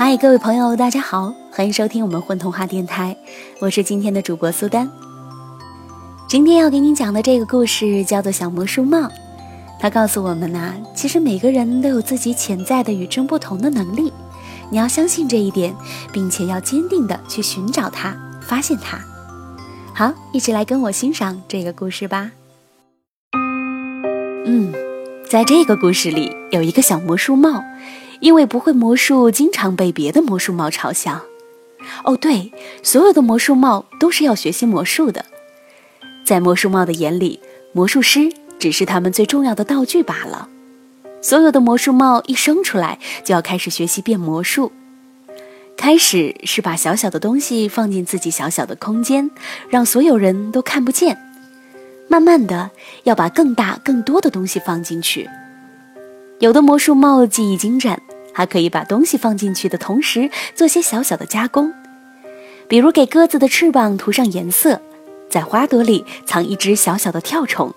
嗨，各位朋友，大家好，欢迎收听我们混童话电台，我是今天的主播苏丹。今天要给你讲的这个故事叫做《小魔术帽》，它告诉我们呐，其实每个人都有自己潜在的与众不同的能力，你要相信这一点，并且要坚定的去寻找它，发现它。好，一起来跟我欣赏这个故事吧。嗯，在这个故事里有一个小魔术帽。因为不会魔术，经常被别的魔术帽嘲笑。哦，对，所有的魔术帽都是要学习魔术的。在魔术帽的眼里，魔术师只是他们最重要的道具罢了。所有的魔术帽一生出来就要开始学习变魔术。开始是把小小的东西放进自己小小的空间，让所有人都看不见。慢慢的，要把更大、更多的东西放进去。有的魔术帽技艺精湛。还可以把东西放进去的同时，做些小小的加工，比如给鸽子的翅膀涂上颜色，在花朵里藏一只小小的跳虫，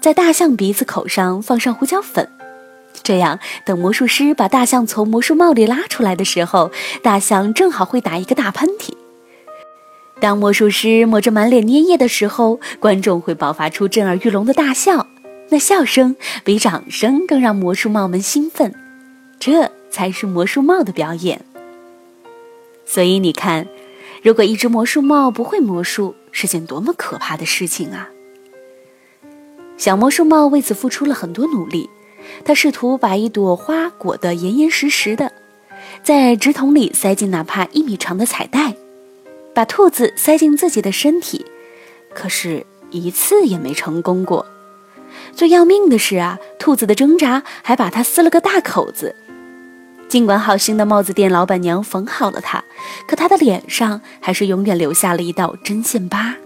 在大象鼻子口上放上胡椒粉。这样，等魔术师把大象从魔术帽里拉出来的时候，大象正好会打一个大喷嚏。当魔术师抹着满脸粘液的时候，观众会爆发出震耳欲聋的大笑，那笑声比掌声更让魔术帽们兴奋。这。才是魔术帽的表演。所以你看，如果一只魔术帽不会魔术，是件多么可怕的事情啊！小魔术帽为此付出了很多努力。他试图把一朵花裹得严严实实的，在纸筒里塞进哪怕一米长的彩带，把兔子塞进自己的身体，可是一次也没成功过。最要命的是啊，兔子的挣扎还把它撕了个大口子。尽管好心的帽子店老板娘缝好了它，可他的脸上还是永远留下了一道针线疤。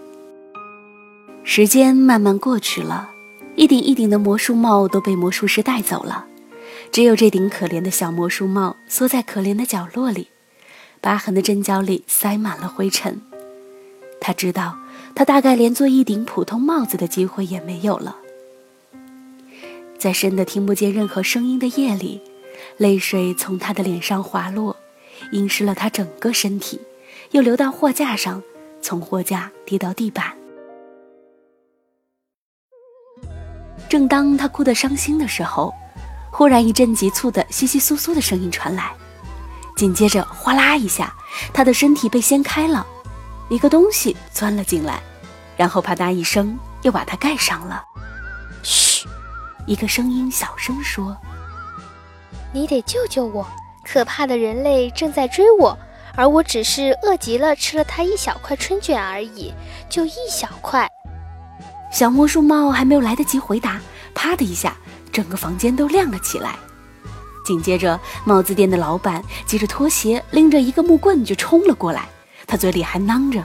时间慢慢过去了，一顶一顶的魔术帽都被魔术师带走了，只有这顶可怜的小魔术帽缩在可怜的角落里，疤痕的针脚里塞满了灰尘。他知道，他大概连做一顶普通帽子的机会也没有了。在深的听不见任何声音的夜里。泪水从他的脸上滑落，浸湿了他整个身体，又流到货架上，从货架跌到地板。正当他哭得伤心的时候，忽然一阵急促的窸窸窣窣的声音传来，紧接着哗啦一下，他的身体被掀开了，一个东西钻了进来，然后啪嗒一声又把它盖上了。嘘，一个声音小声说。你得救救我！可怕的人类正在追我，而我只是饿极了，吃了它一小块春卷而已，就一小块。小魔术帽还没有来得及回答，啪的一下，整个房间都亮了起来。紧接着，帽子店的老板急着拖鞋，拎着一个木棍就冲了过来，他嘴里还囔着：“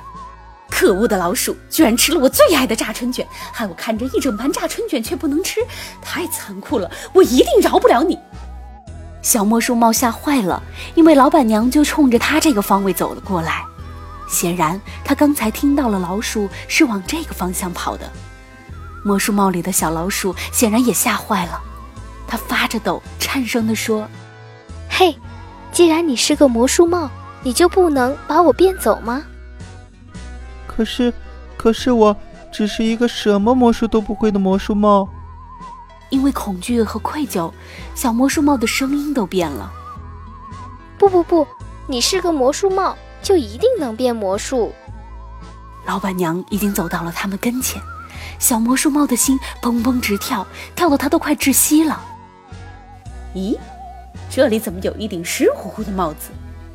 可恶的老鼠，居然吃了我最爱的炸春卷，害我看着一整盘炸春卷却不能吃，太残酷了！我一定饶不了你！”小魔术帽吓坏了，因为老板娘就冲着他这个方位走了过来。显然，他刚才听到了老鼠是往这个方向跑的。魔术帽里的小老鼠显然也吓坏了，他发着抖，颤声地说：“嘿，既然你是个魔术帽，你就不能把我变走吗？”可是，可是我只是一个什么魔术都不会的魔术帽。因为恐惧和愧疚，小魔术帽的声音都变了。不不不，你是个魔术帽，就一定能变魔术。老板娘已经走到了他们跟前，小魔术帽的心砰砰直跳，跳得他都快窒息了。咦，这里怎么有一顶湿乎乎的帽子？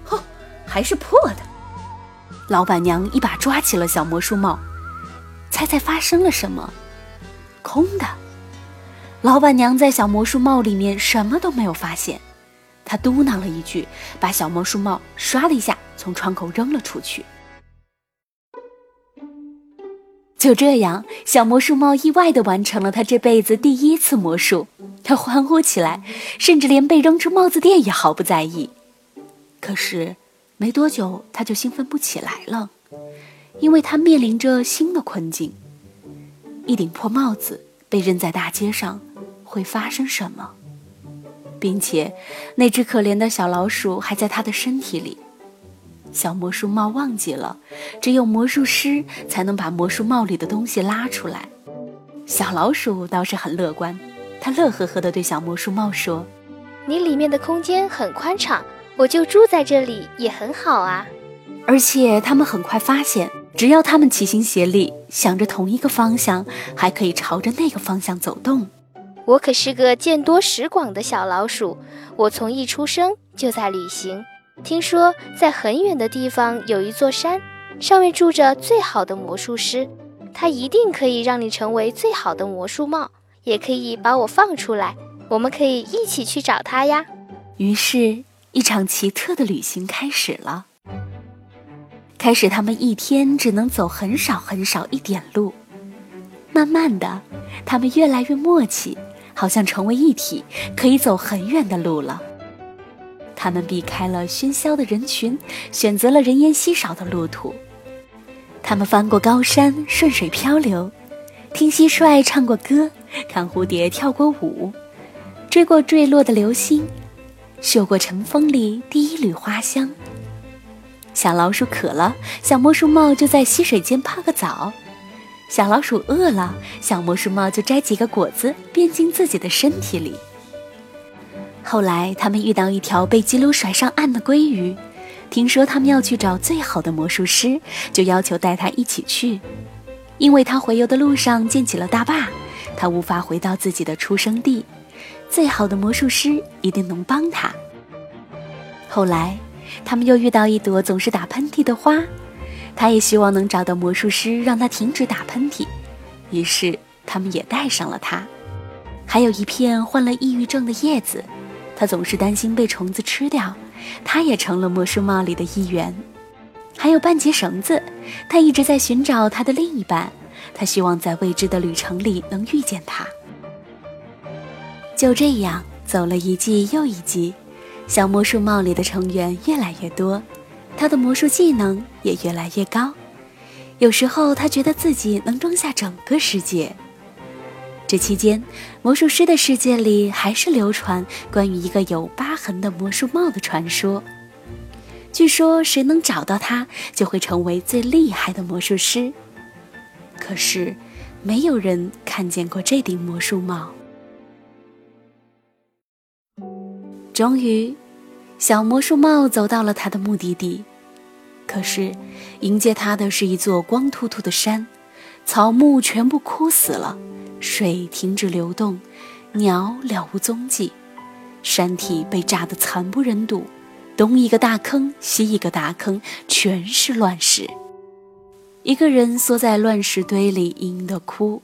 哼，还是破的。老板娘一把抓起了小魔术帽，猜猜发生了什么？空的。老板娘在小魔术帽里面什么都没有发现，她嘟囔了一句，把小魔术帽唰的一下从窗口扔了出去。就这样，小魔术帽意外的完成了他这辈子第一次魔术，他欢呼起来，甚至连被扔出帽子店也毫不在意。可是，没多久他就兴奋不起来了，因为他面临着新的困境：一顶破帽子被扔在大街上。会发生什么？并且那只可怜的小老鼠还在他的身体里。小魔术帽忘记了，只有魔术师才能把魔术帽里的东西拉出来。小老鼠倒是很乐观，它乐呵呵地对小魔术帽说：“你里面的空间很宽敞，我就住在这里也很好啊。”而且他们很快发现，只要他们齐心协力，想着同一个方向，还可以朝着那个方向走动。我可是个见多识广的小老鼠，我从一出生就在旅行。听说在很远的地方有一座山，上面住着最好的魔术师，他一定可以让你成为最好的魔术帽，也可以把我放出来，我们可以一起去找他呀。于是，一场奇特的旅行开始了。开始，他们一天只能走很少很少一点路，慢慢的，他们越来越默契。好像成为一体，可以走很远的路了。他们避开了喧嚣的人群，选择了人烟稀少的路途。他们翻过高山，顺水漂流，听蟋蟀唱过歌，看蝴蝶跳过舞，追过坠落的流星，嗅过晨风里第一缕花香。小老鼠渴了，小魔术帽就在溪水间泡个澡。小老鼠饿了，小魔术帽就摘几个果子变进自己的身体里。后来，他们遇到一条被激流甩上岸的鲑鱼，听说他们要去找最好的魔术师，就要求带他一起去。因为他回游的路上建起了大坝，他无法回到自己的出生地。最好的魔术师一定能帮他。后来，他们又遇到一朵总是打喷嚏的花。他也希望能找到魔术师，让他停止打喷嚏。于是他们也带上了他。还有一片患了抑郁症的叶子，他总是担心被虫子吃掉，他也成了魔术帽里的一员。还有半截绳子，他一直在寻找他的另一半，他希望在未知的旅程里能遇见他。就这样走了一季又一季，小魔术帽里的成员越来越多。他的魔术技能也越来越高，有时候他觉得自己能装下整个世界。这期间，魔术师的世界里还是流传关于一个有疤痕的魔术帽的传说。据说，谁能找到它，就会成为最厉害的魔术师。可是，没有人看见过这顶魔术帽。终于。小魔术帽走到了他的目的地，可是迎接他的是一座光秃秃的山，草木全部枯死了，水停止流动，鸟了无踪迹，山体被炸得惨不忍睹，东一个大坑，西一个大坑，全是乱石。一个人缩在乱石堆里，嘤嘤地哭，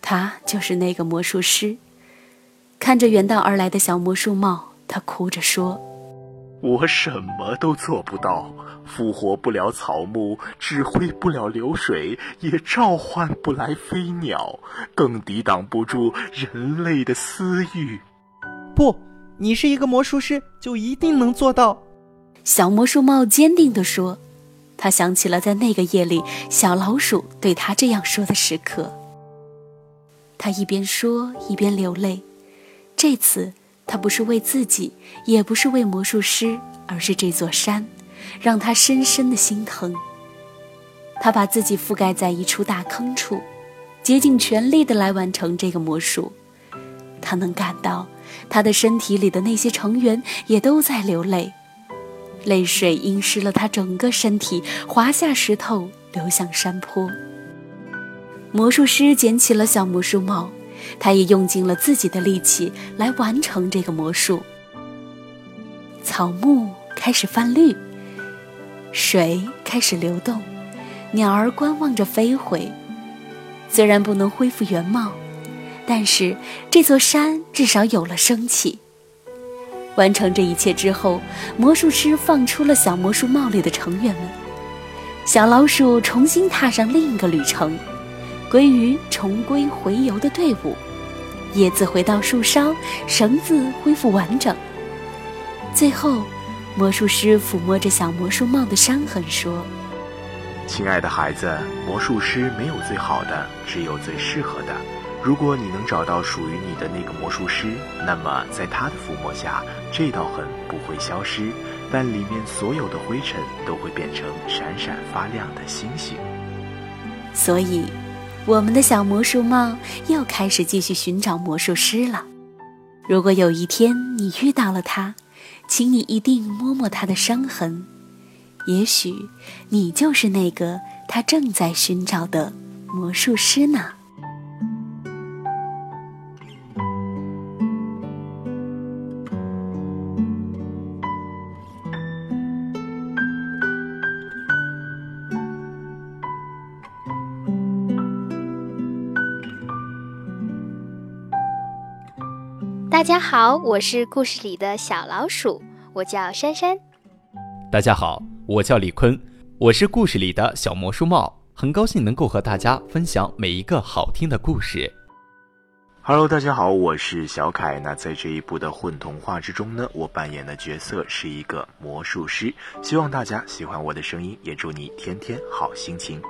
他就是那个魔术师。看着远道而来的小魔术帽，他哭着说。我什么都做不到，复活不了草木，指挥不了流水，也召唤不来飞鸟，更抵挡不住人类的私欲。不，你是一个魔术师，就一定能做到。小魔术帽坚定地说。他想起了在那个夜里，小老鼠对他这样说的时刻。他一边说一边流泪，这次。他不是为自己，也不是为魔术师，而是这座山，让他深深的心疼。他把自己覆盖在一处大坑处，竭尽全力的来完成这个魔术。他能感到，他的身体里的那些成员也都在流泪，泪水浸湿了他整个身体，滑下石头，流向山坡。魔术师捡起了小魔术帽。他也用尽了自己的力气来完成这个魔术。草木开始泛绿，水开始流动，鸟儿观望着飞回。虽然不能恢复原貌，但是这座山至少有了生气。完成这一切之后，魔术师放出了小魔术帽里的成员们，小老鼠重新踏上另一个旅程。归于重归洄游的队伍，叶子回到树梢，绳子恢复完整。最后，魔术师抚摸着小魔术帽的伤痕说：“亲爱的孩子，魔术师没有最好的，只有最适合的。如果你能找到属于你的那个魔术师，那么在他的抚摸下，这道痕不会消失，但里面所有的灰尘都会变成闪闪发亮的星星。所以，我们的小魔术帽又开始继续寻找魔术师了。如果有一天你遇到了他，请你一定摸摸他的伤痕，也许你就是那个他正在寻找的魔术师呢。大家好，我是故事里的小老鼠，我叫珊珊。大家好，我叫李坤，我是故事里的小魔术帽，很高兴能够和大家分享每一个好听的故事。Hello，大家好，我是小凯。那在这一部的混童话之中呢，我扮演的角色是一个魔术师，希望大家喜欢我的声音，也祝你天天好心情。